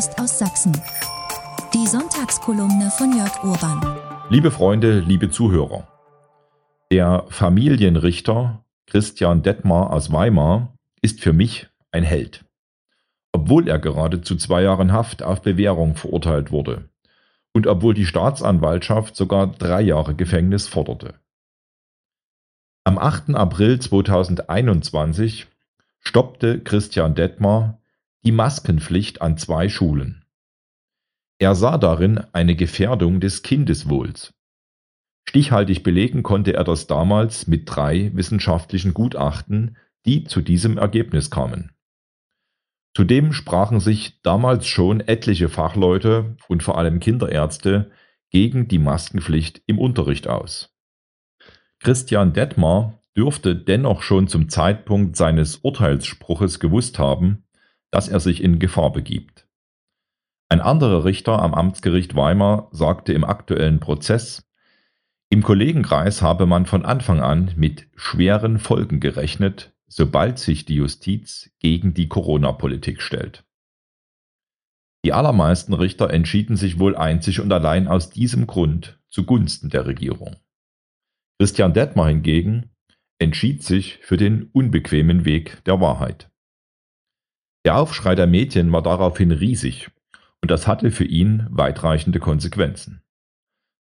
Post aus Sachsen. Die Sonntagskolumne von Jörg Urban. Liebe Freunde, liebe Zuhörer. Der Familienrichter Christian Detmar aus Weimar ist für mich ein Held. Obwohl er gerade zu zwei Jahren Haft auf Bewährung verurteilt wurde und obwohl die Staatsanwaltschaft sogar drei Jahre Gefängnis forderte. Am 8. April 2021 stoppte Christian Detmar die Maskenpflicht an zwei Schulen. Er sah darin eine Gefährdung des Kindeswohls. Stichhaltig belegen konnte er das damals mit drei wissenschaftlichen Gutachten, die zu diesem Ergebnis kamen. Zudem sprachen sich damals schon etliche Fachleute und vor allem Kinderärzte gegen die Maskenpflicht im Unterricht aus. Christian Detmar dürfte dennoch schon zum Zeitpunkt seines Urteilsspruches gewusst haben, dass er sich in Gefahr begibt. Ein anderer Richter am Amtsgericht Weimar sagte im aktuellen Prozess, im Kollegenkreis habe man von Anfang an mit schweren Folgen gerechnet, sobald sich die Justiz gegen die Corona-Politik stellt. Die allermeisten Richter entschieden sich wohl einzig und allein aus diesem Grund zugunsten der Regierung. Christian Detmar hingegen entschied sich für den unbequemen Weg der Wahrheit. Der Aufschrei der Medien war daraufhin riesig und das hatte für ihn weitreichende Konsequenzen.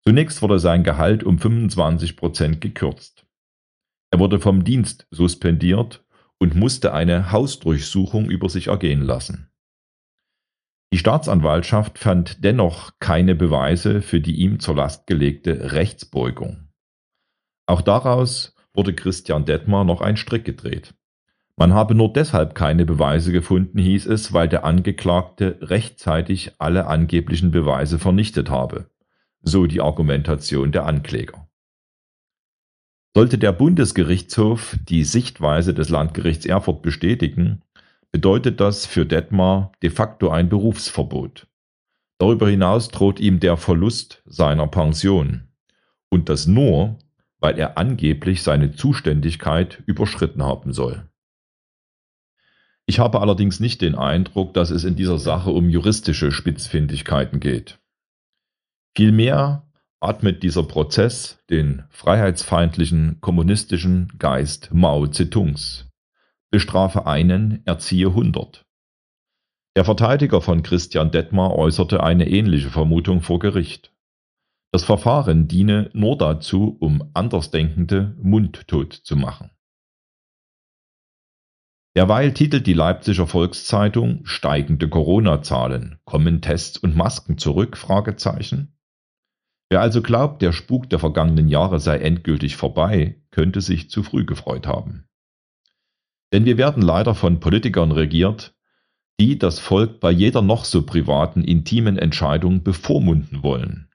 Zunächst wurde sein Gehalt um 25 Prozent gekürzt. Er wurde vom Dienst suspendiert und musste eine Hausdurchsuchung über sich ergehen lassen. Die Staatsanwaltschaft fand dennoch keine Beweise für die ihm zur Last gelegte Rechtsbeugung. Auch daraus wurde Christian Detmar noch ein Strick gedreht. Man habe nur deshalb keine Beweise gefunden, hieß es, weil der Angeklagte rechtzeitig alle angeblichen Beweise vernichtet habe, so die Argumentation der Ankläger. Sollte der Bundesgerichtshof die Sichtweise des Landgerichts Erfurt bestätigen, bedeutet das für Detmar de facto ein Berufsverbot. Darüber hinaus droht ihm der Verlust seiner Pension. Und das nur, weil er angeblich seine Zuständigkeit überschritten haben soll. Ich habe allerdings nicht den Eindruck, dass es in dieser Sache um juristische Spitzfindigkeiten geht. Vielmehr atmet dieser Prozess den freiheitsfeindlichen kommunistischen Geist Mao Zedongs. Bestrafe einen, erziehe hundert. Der Verteidiger von Christian Detmar äußerte eine ähnliche Vermutung vor Gericht. Das Verfahren diene nur dazu, um Andersdenkende mundtot zu machen. Derweil titelt die Leipziger Volkszeitung Steigende Corona-Zahlen, kommen Tests und Masken zurück? Wer also glaubt, der Spuk der vergangenen Jahre sei endgültig vorbei, könnte sich zu früh gefreut haben. Denn wir werden leider von Politikern regiert, die das Volk bei jeder noch so privaten, intimen Entscheidung bevormunden wollen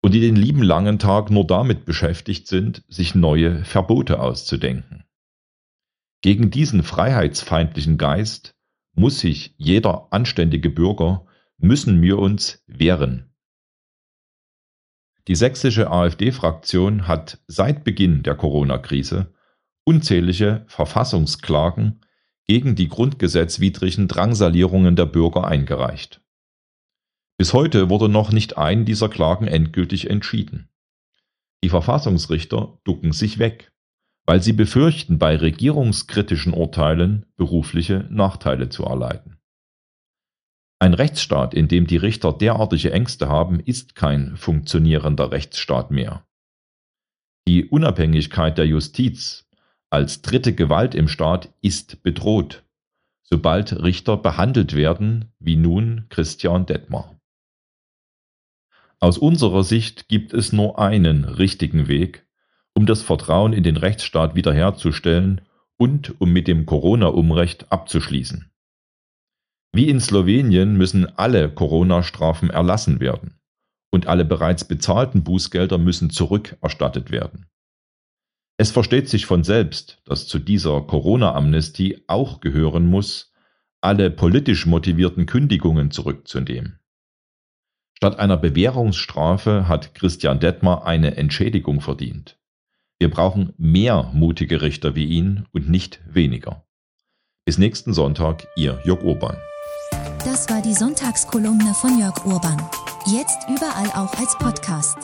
und die den lieben langen Tag nur damit beschäftigt sind, sich neue Verbote auszudenken. Gegen diesen freiheitsfeindlichen Geist muss sich jeder anständige Bürger, müssen wir uns wehren. Die sächsische AfD-Fraktion hat seit Beginn der Corona-Krise unzählige Verfassungsklagen gegen die grundgesetzwidrigen Drangsalierungen der Bürger eingereicht. Bis heute wurde noch nicht ein dieser Klagen endgültig entschieden. Die Verfassungsrichter ducken sich weg, weil sie befürchten, bei regierungskritischen Urteilen berufliche Nachteile zu erleiden. Ein Rechtsstaat, in dem die Richter derartige Ängste haben, ist kein funktionierender Rechtsstaat mehr. Die Unabhängigkeit der Justiz als dritte Gewalt im Staat ist bedroht, sobald Richter behandelt werden, wie nun Christian Detmar. Aus unserer Sicht gibt es nur einen richtigen Weg, um das Vertrauen in den Rechtsstaat wiederherzustellen und um mit dem Corona-Umrecht abzuschließen. Wie in Slowenien müssen alle Corona-Strafen erlassen werden und alle bereits bezahlten Bußgelder müssen zurückerstattet werden. Es versteht sich von selbst, dass zu dieser Corona-Amnestie auch gehören muss, alle politisch motivierten Kündigungen zurückzunehmen. Statt einer Bewährungsstrafe hat Christian Detmar eine Entschädigung verdient. Wir brauchen mehr mutige Richter wie ihn und nicht weniger. Bis nächsten Sonntag, Ihr Jörg Urban. Das war die Sonntagskolumne von Jörg Urban. Jetzt überall auch als Podcast.